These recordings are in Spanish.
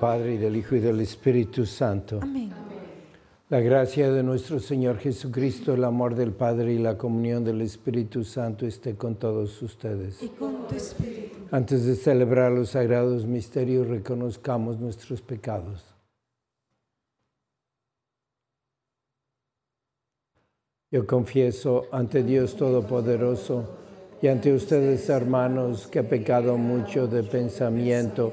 Padre, y del Hijo y del Espíritu Santo. Amén. La gracia de nuestro Señor Jesucristo, el amor del Padre y la comunión del Espíritu Santo esté con todos ustedes. Y con tu Espíritu. Antes de celebrar los sagrados misterios, reconozcamos nuestros pecados. Yo confieso ante Dios Todopoderoso y ante ustedes, hermanos, que he pecado mucho de pensamiento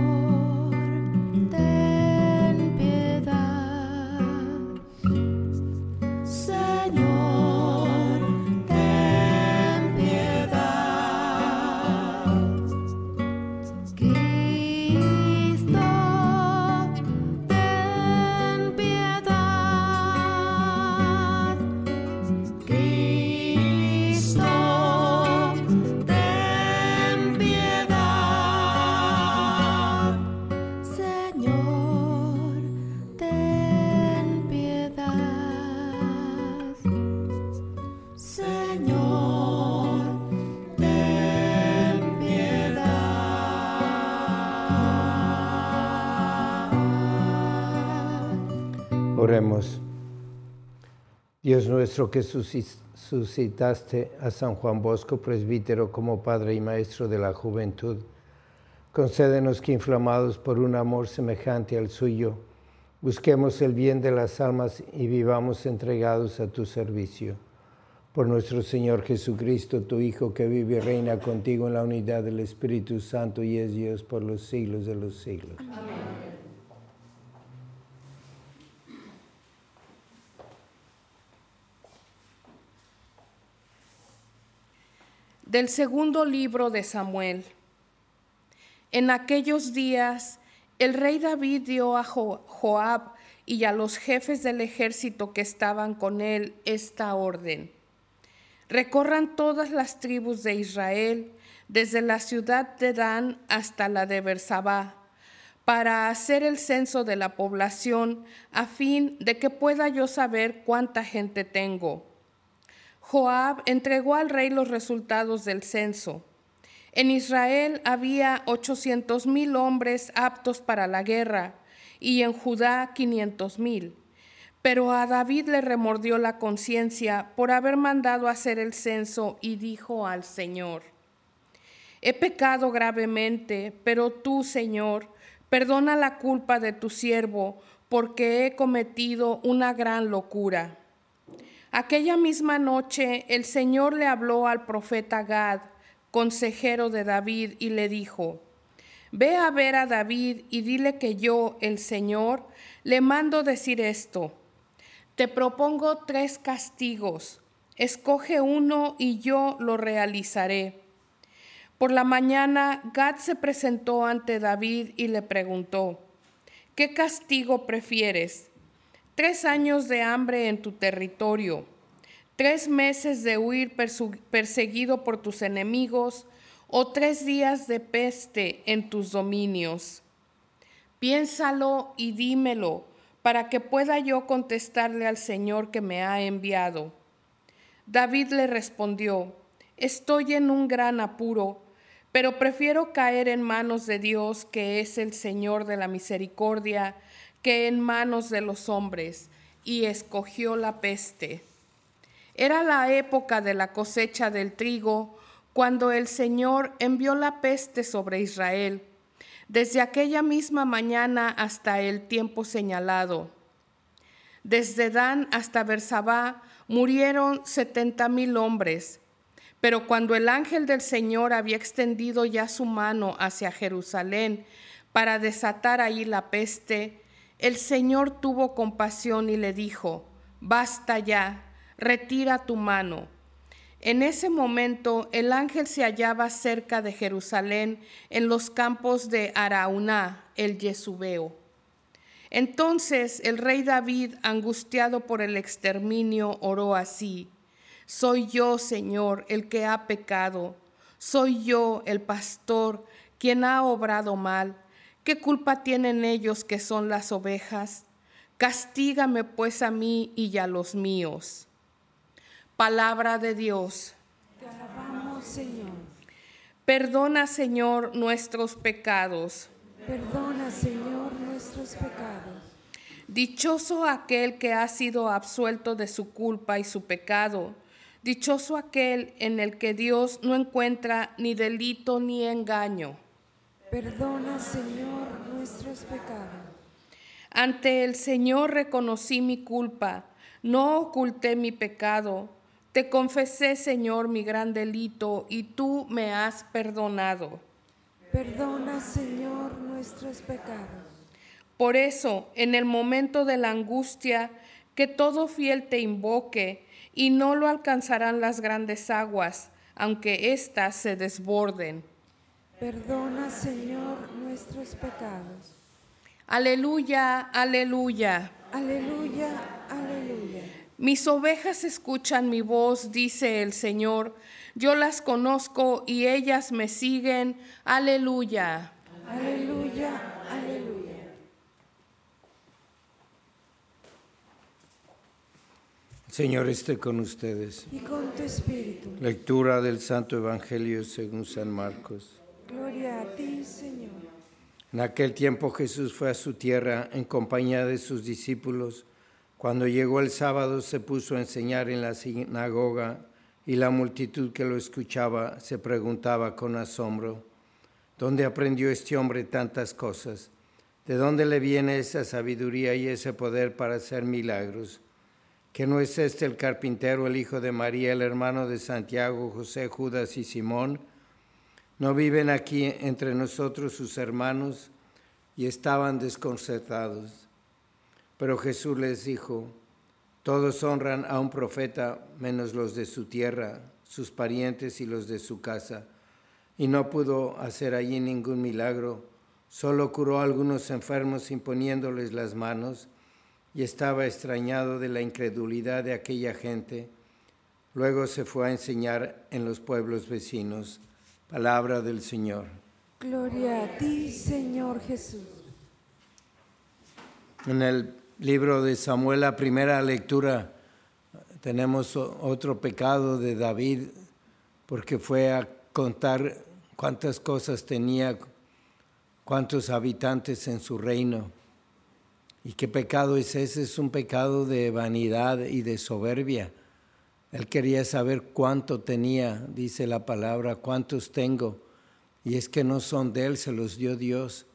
Dios nuestro que suscitaste a San Juan Bosco, presbítero, como padre y maestro de la juventud, concédenos que inflamados por un amor semejante al suyo, busquemos el bien de las almas y vivamos entregados a tu servicio. Por nuestro Señor Jesucristo, tu Hijo, que vive y reina contigo en la unidad del Espíritu Santo y es Dios por los siglos de los siglos. Amén. Del segundo libro de Samuel. En aquellos días el rey David dio a Joab y a los jefes del ejército que estaban con él esta orden. Recorran todas las tribus de Israel, desde la ciudad de Dan hasta la de Bersabá, para hacer el censo de la población, a fin de que pueda yo saber cuánta gente tengo Joab entregó al rey los resultados del censo. En Israel había 800 mil hombres aptos para la guerra y en Judá 500 mil. Pero a David le remordió la conciencia por haber mandado hacer el censo y dijo al Señor, He pecado gravemente, pero tú, Señor, perdona la culpa de tu siervo, porque he cometido una gran locura. Aquella misma noche el Señor le habló al profeta Gad, consejero de David, y le dijo, Ve a ver a David y dile que yo, el Señor, le mando decir esto. Te propongo tres castigos, escoge uno y yo lo realizaré. Por la mañana, Gad se presentó ante David y le preguntó, ¿qué castigo prefieres? ¿Tres años de hambre en tu territorio? ¿Tres meses de huir perseguido por tus enemigos? ¿O tres días de peste en tus dominios? Piénsalo y dímelo para que pueda yo contestarle al Señor que me ha enviado. David le respondió, estoy en un gran apuro, pero prefiero caer en manos de Dios, que es el Señor de la misericordia, que en manos de los hombres, y escogió la peste. Era la época de la cosecha del trigo, cuando el Señor envió la peste sobre Israel desde aquella misma mañana hasta el tiempo señalado. Desde Dan hasta Bersabá murieron setenta mil hombres. Pero cuando el ángel del Señor había extendido ya su mano hacia Jerusalén para desatar ahí la peste, el Señor tuvo compasión y le dijo, basta ya, retira tu mano en ese momento el ángel se hallaba cerca de Jerusalén en los campos de Arauná, el Yesubeo. Entonces el rey David, angustiado por el exterminio, oró así, Soy yo, Señor, el que ha pecado, soy yo, el pastor, quien ha obrado mal. ¿Qué culpa tienen ellos que son las ovejas? Castígame pues a mí y a los míos. Palabra de Dios. Te alabamos, Señor. Perdona, Señor, nuestros pecados. Perdona, Señor, nuestros pecados. Dichoso aquel que ha sido absuelto de su culpa y su pecado. Dichoso aquel en el que Dios no encuentra ni delito ni engaño. Perdona, Señor, nuestros pecados. Ante el Señor reconocí mi culpa, no oculté mi pecado te confesé, Señor, mi gran delito y tú me has perdonado. Perdona, Señor, nuestros pecados. Por eso, en el momento de la angustia, que todo fiel te invoque y no lo alcanzarán las grandes aguas, aunque éstas se desborden. Perdona, Señor, nuestros pecados. Aleluya, aleluya. Aleluya, aleluya. Mis ovejas escuchan mi voz, dice el Señor. Yo las conozco y ellas me siguen. Aleluya. Aleluya, aleluya. Señor esté con ustedes. Y con tu espíritu. Lectura del Santo Evangelio según San Marcos. Gloria a ti, Señor. En aquel tiempo Jesús fue a su tierra en compañía de sus discípulos cuando llegó el sábado se puso a enseñar en la sinagoga y la multitud que lo escuchaba se preguntaba con asombro, ¿dónde aprendió este hombre tantas cosas? ¿De dónde le viene esa sabiduría y ese poder para hacer milagros? ¿Que no es este el carpintero, el hijo de María, el hermano de Santiago, José, Judas y Simón? ¿No viven aquí entre nosotros sus hermanos? Y estaban desconcertados. Pero Jesús les dijo, todos honran a un profeta menos los de su tierra, sus parientes y los de su casa. Y no pudo hacer allí ningún milagro, solo curó a algunos enfermos imponiéndoles las manos y estaba extrañado de la incredulidad de aquella gente. Luego se fue a enseñar en los pueblos vecinos. Palabra del Señor. Gloria a ti, Señor Jesús. En el libro de Samuel, la primera lectura, tenemos otro pecado de David, porque fue a contar cuántas cosas tenía, cuántos habitantes en su reino. ¿Y qué pecado es ese? Es un pecado de vanidad y de soberbia. Él quería saber cuánto tenía, dice la palabra, cuántos tengo. Y es que no son de él, se los dio Dios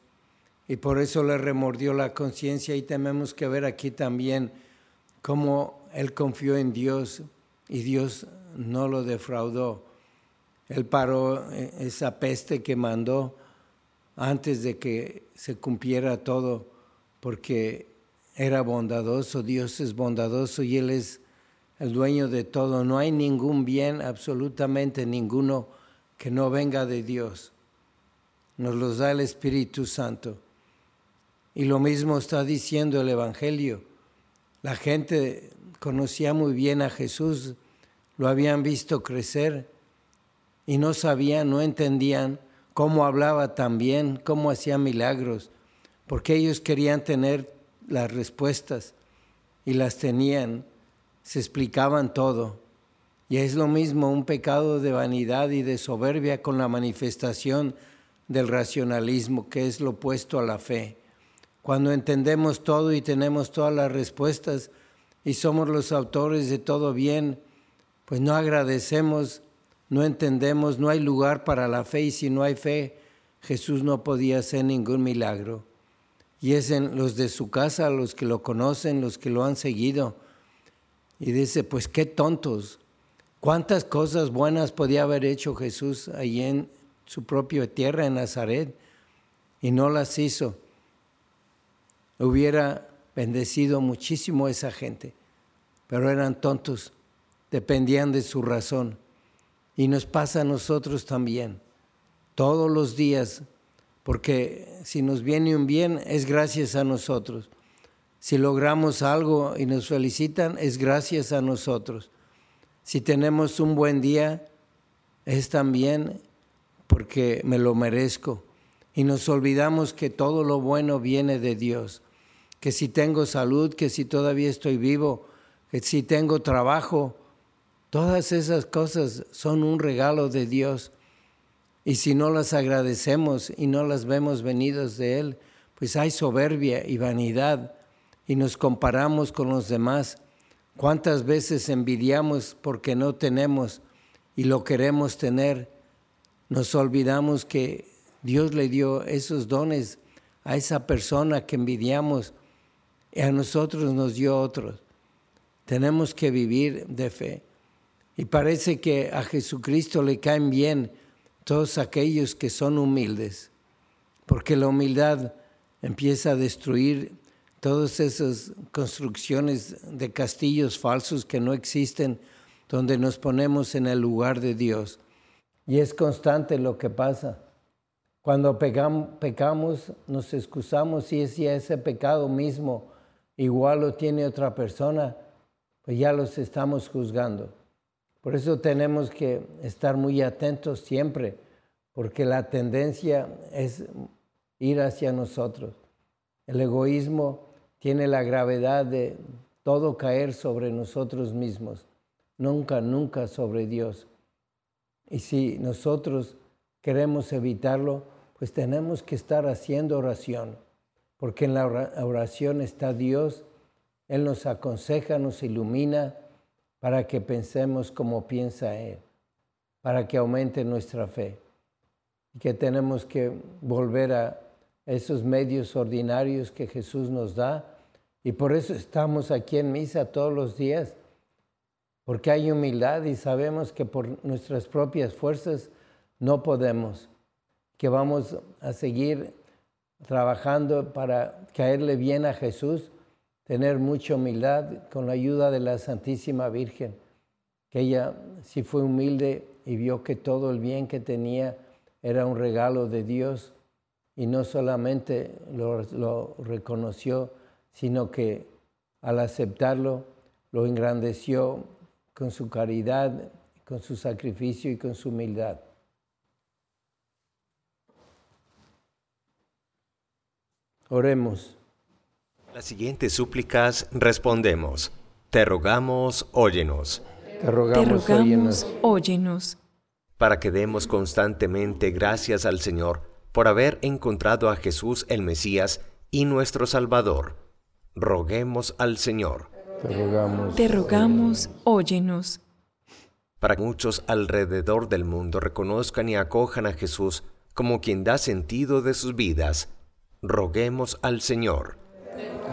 y por eso le remordió la conciencia y tenemos que ver aquí también cómo él confió en Dios y Dios no lo defraudó. Él paró eh, esa peste que mandó antes de que se cumpliera todo, porque era bondadoso, Dios es bondadoso y Él es el dueño de todo. No hay ningún bien, absolutamente ninguno, que no venga de Dios. Nos los da el Espíritu Santo. Y lo mismo está diciendo el Evangelio. La gente conocía muy bien a Jesús, lo habían visto crecer y no sabían, no entendían cómo hablaba tan bien, cómo hacía milagros, porque ellos querían tener las respuestas y las tenían, se explicaban todo. Y es lo mismo un pecado de vanidad y de soberbia con la manifestación del racionalismo, que es lo opuesto a la fe. Cuando entendemos todo y tenemos todas las respuestas y somos los autores de todo bien, pues no agradecemos, no entendemos, no hay lugar para la fe y si no hay fe, Jesús no podía hacer ningún milagro. Y es en los de su casa, los que lo conocen, los que lo han seguido. Y dice, pues qué tontos, cuántas cosas buenas podía haber hecho Jesús ahí en su propia tierra, en Nazaret, y no las hizo. Hubiera bendecido muchísimo a esa gente, pero eran tontos, dependían de su razón. Y nos pasa a nosotros también, todos los días, porque si nos viene un bien es gracias a nosotros. Si logramos algo y nos felicitan es gracias a nosotros. Si tenemos un buen día es también porque me lo merezco. Y nos olvidamos que todo lo bueno viene de Dios. Que si tengo salud, que si todavía estoy vivo, que si tengo trabajo, Todas esas cosas son un regalo de Dios. Y si no las agradecemos y no las vemos venidas de Él, pues hay soberbia y vanidad y nos comparamos con los demás. ¿Cuántas veces envidiamos porque no tenemos y lo queremos tener? Nos olvidamos que Dios le dio esos dones a esa persona que envidiamos y a nosotros nos dio otros. Tenemos que vivir de fe. Y parece que a Jesucristo le caen bien todos aquellos que son humildes, porque la humildad empieza a destruir todas esas construcciones de castillos falsos que no existen, donde nos ponemos en el lugar de Dios. Y es constante lo que pasa. Cuando pecamos, nos excusamos y si ese pecado mismo igual lo tiene otra persona, pues ya los estamos juzgando. Por eso tenemos que estar muy atentos siempre, porque la tendencia es ir hacia nosotros. El egoísmo tiene la gravedad de todo caer sobre nosotros mismos, nunca, nunca sobre Dios. Y si nosotros queremos evitarlo, pues tenemos que estar haciendo oración, porque en la oración está Dios, Él nos aconseja, nos ilumina, para que pensemos como piensa Él, para que aumente nuestra fe. Y que tenemos que volver a esos medios ordinarios que Jesús nos da. Y por eso estamos aquí en misa todos los días, porque hay humildad y sabemos que por nuestras propias fuerzas no podemos, que vamos a seguir trabajando para caerle bien a Jesús tener mucha humildad con la ayuda de la Santísima Virgen, que ella sí fue humilde y vio que todo el bien que tenía era un regalo de Dios y no solamente lo, reconoció, sino que al aceptarlo lo engrandeció con su caridad, con su sacrificio y con su humildad. Oremos. Las siguientes súplicas respondemos. Te rogamos, óyenos. Te rogamos, óyenos. Para que demos constantemente gracias al Señor por haber encontrado a Jesús el Mesías y nuestro Salvador. Roguemos al Señor. Te rogamos, Te rogamos óyenos. Para que muchos alrededor del mundo reconozcan y acojan a Jesús como quien da sentido de sus vidas, roguemos al Señor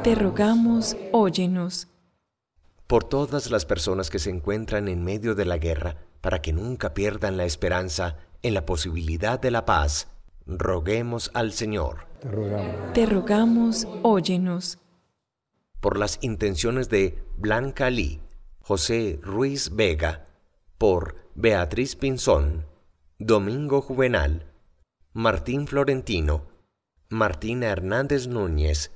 te rogamos, óyenos. Por todas las personas que se encuentran en medio de la guerra, para que nunca pierdan la esperanza en la posibilidad de la paz, roguemos al Señor. Te rogamos, te rogamos óyenos. Por las intenciones de Blanca Lee, José Ruiz Vega, por Beatriz Pinzón, Domingo Juvenal, Martín Florentino, Martina Hernández Núñez,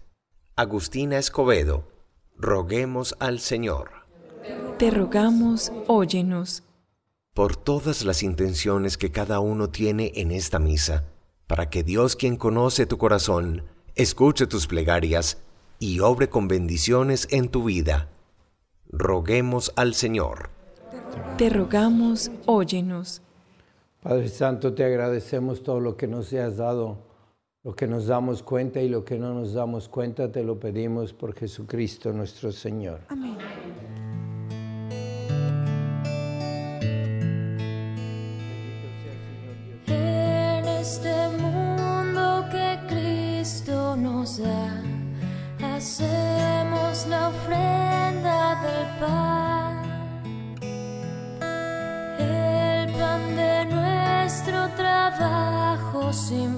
Agustina Escobedo, roguemos al Señor. Te rogamos, óyenos. Por todas las intenciones que cada uno tiene en esta misa, para que Dios quien conoce tu corazón, escuche tus plegarias y obre con bendiciones en tu vida. Roguemos al Señor. Te rogamos, óyenos. Padre Santo, te agradecemos todo lo que nos has dado, lo que nos damos cuenta y lo que no nos damos cuenta, te lo pedimos por Jesucristo nuestro Señor. Amén. Trabajo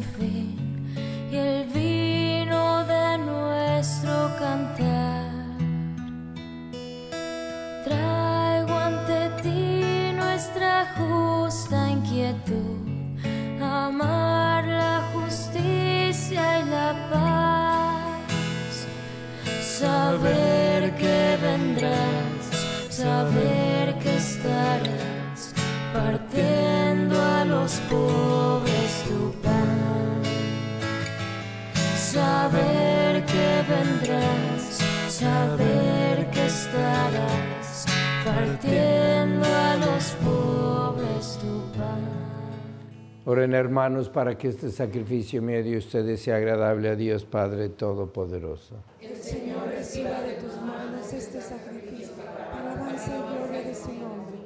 Oren hermanos para que este sacrificio mío de ustedes sea agradable a Dios Padre Todopoderoso. El Señor reciba de tus manos este sacrificio para alabanza y gloria de su nombre,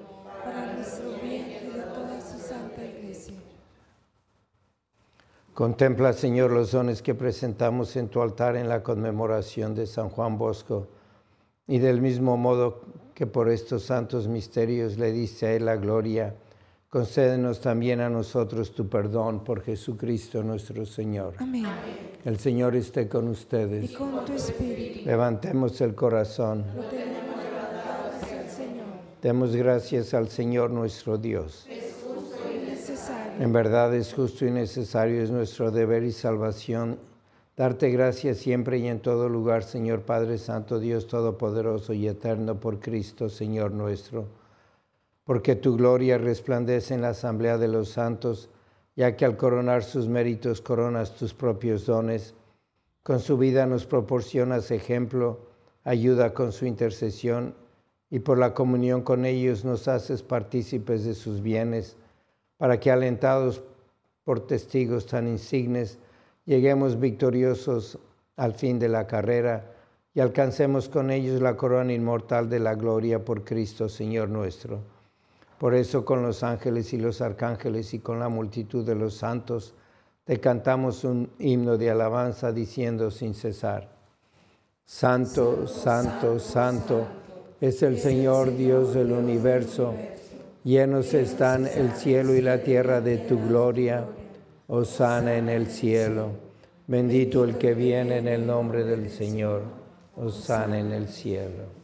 para nuestro bien y de toda su santa iglesia. Contempla, Señor, los dones que presentamos en tu altar en la conmemoración de San Juan Bosco y del mismo modo que por estos santos misterios le diste a él la gloria, concédenos también a nosotros tu perdón por Jesucristo nuestro Señor. Amén. El Señor esté con Y ustedes. con tu espíritu Levantemos el corazón. lo tenemos levantado hacia el Señor. Demos gracias al Señor nuestro Dios. Es necesario. En verdad es justo y necesario, es nuestro deber y salvación darte gracias siempre y en todo lugar, Señor Padre Santo, Dios Todopoderoso y Eterno, por Cristo, Señor nuestro. Porque tu gloria resplandece en la asamblea de los santos, ya que al coronar sus méritos coronas tus propios dones. Con su vida nos proporcionas ejemplo, ayuda con su intercesión y por la comunión con ellos nos haces partícipes de sus bienes, para que alentados por testigos tan insignes, lleguemos victoriosos al fin de la carrera y alcancemos con ellos la corona inmortal de la gloria por Cristo, Señor nuestro. Por eso con los ángeles y los arcángeles y con la multitud de los santos, te cantamos un himno de alabanza diciendo sin cesar. Santo, santo, santo es el Señor Dios del universo. Llenos están el cielo y la tierra de tu gloria. Osana en el cielo. Bendito el que viene en el nombre del Señor. Osana en el cielo.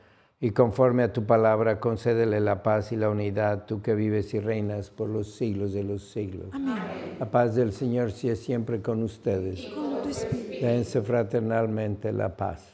Y conforme a tu palabra, concédele la paz y la unidad, tú que vives y reinas por los siglos de los siglos. Amén. La paz del Señor sea siempre con ustedes. Con tu espíritu. Dense fraternalmente la paz.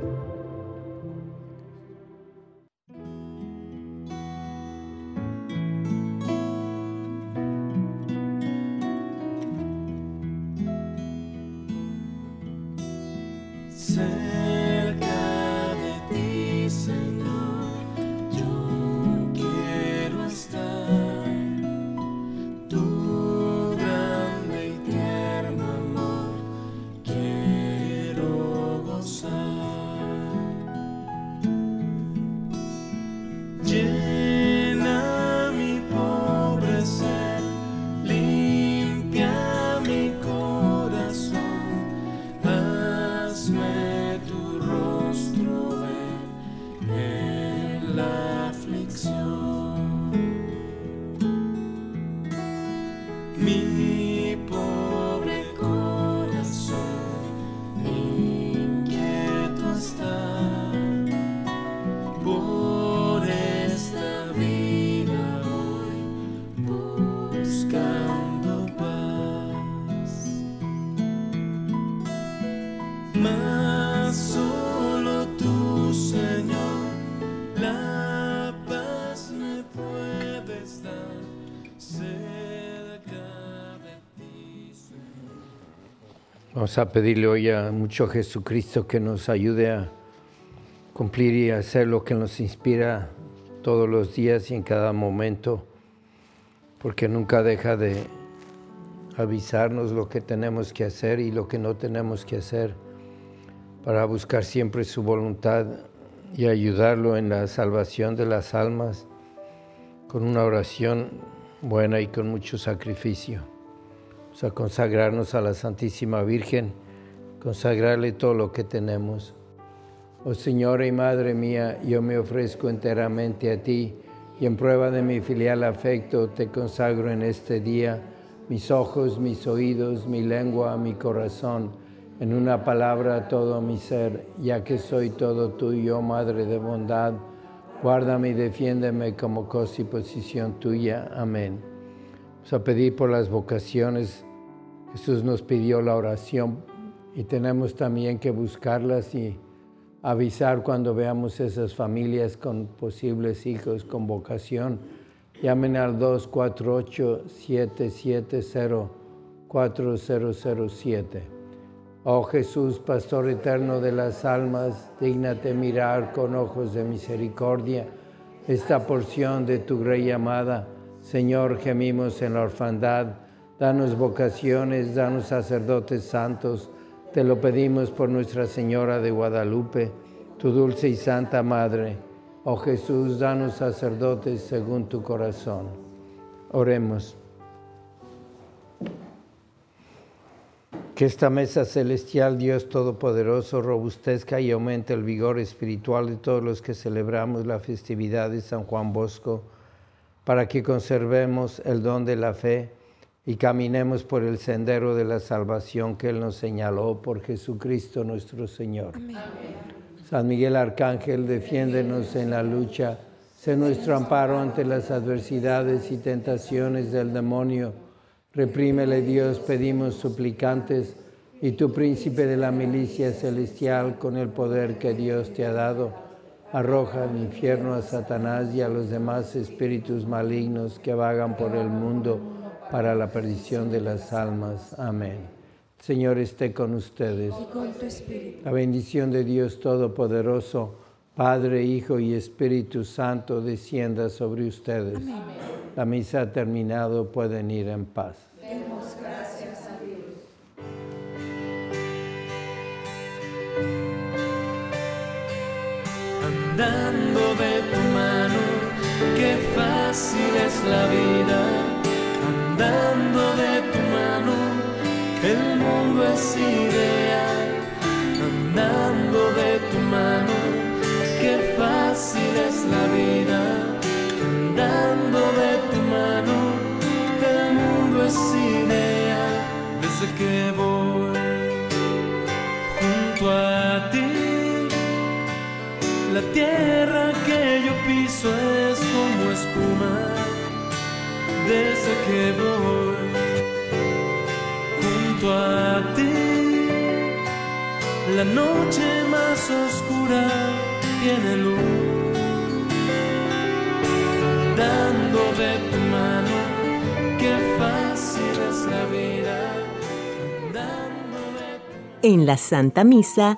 Vamos a pedirle hoy a mucho Jesucristo que nos ayude a cumplir y hacer lo que nos inspira todos los días y en cada momento, porque nunca deja de avisarnos lo que tenemos que hacer y lo que no tenemos que hacer, para buscar siempre su voluntad y ayudarlo en la salvación de las almas con una oración buena y con mucho sacrificio. Vamos a consagrarnos a la Santísima Virgen, consagrarle todo lo que tenemos. Oh Señora y Madre mía, yo me ofrezco enteramente a ti y en prueba de mi filial afecto te consagro en este día mis ojos, mis oídos, mi lengua, mi corazón, en una palabra todo mi ser, ya que soy todo tuyo, Madre de bondad. Guárdame y defiéndeme como cosa y posición tuya. Amén. A pedir por las vocaciones. Jesús nos pidió la oración y tenemos también que buscarlas y avisar cuando veamos esas familias con posibles hijos con vocación. Llamen al 248-770-4007. Oh Jesús, Pastor eterno de las almas, dígnate mirar con ojos de misericordia esta porción de tu grey amada. Señor, gemimos en la orfandad. Danos vocaciones, danos sacerdotes santos. Te lo pedimos por Nuestra Señora de Guadalupe, tu dulce y santa Madre. Oh Jesús, danos sacerdotes según tu corazón. Oremos. Que esta mesa celestial, Dios Todopoderoso, robustezca y aumente el vigor espiritual de todos los que celebramos la festividad de San Juan Bosco, para que conservemos el don de la fe y caminemos por el sendero de la salvación que Él nos señaló por Jesucristo nuestro Señor. San Miguel Arcángel, defiéndenos en la lucha, sé nuestro amparo ante las adversidades y tentaciones del demonio. Reprímele Dios, pedimos suplicantes, y tu príncipe de la milicia celestial, con el poder que Dios te ha dado, arroja al infierno a Satanás y a los demás espíritus malignos que vagan por el mundo para la perdición de las almas. Amén. Señor esté con ustedes. y con tu espíritu. La bendición de Dios Todopoderoso, Padre, Hijo y Espíritu Santo, descienda sobre ustedes. La misa ha terminado, pueden ir en paz. Demos gracias andando de tu mano, qué fácil es la vida, andando de tu mano, el mundo es ideal, andando de tu mano, qué fácil es la vida, andando de tu mano, el mundo es ideal, desde que voy tierra que yo piso es como espuma desde que voy junto a ti. La noche más oscura tiene luz, dando de tu mano, qué fácil es la vida. andando de tu En la Santa Misa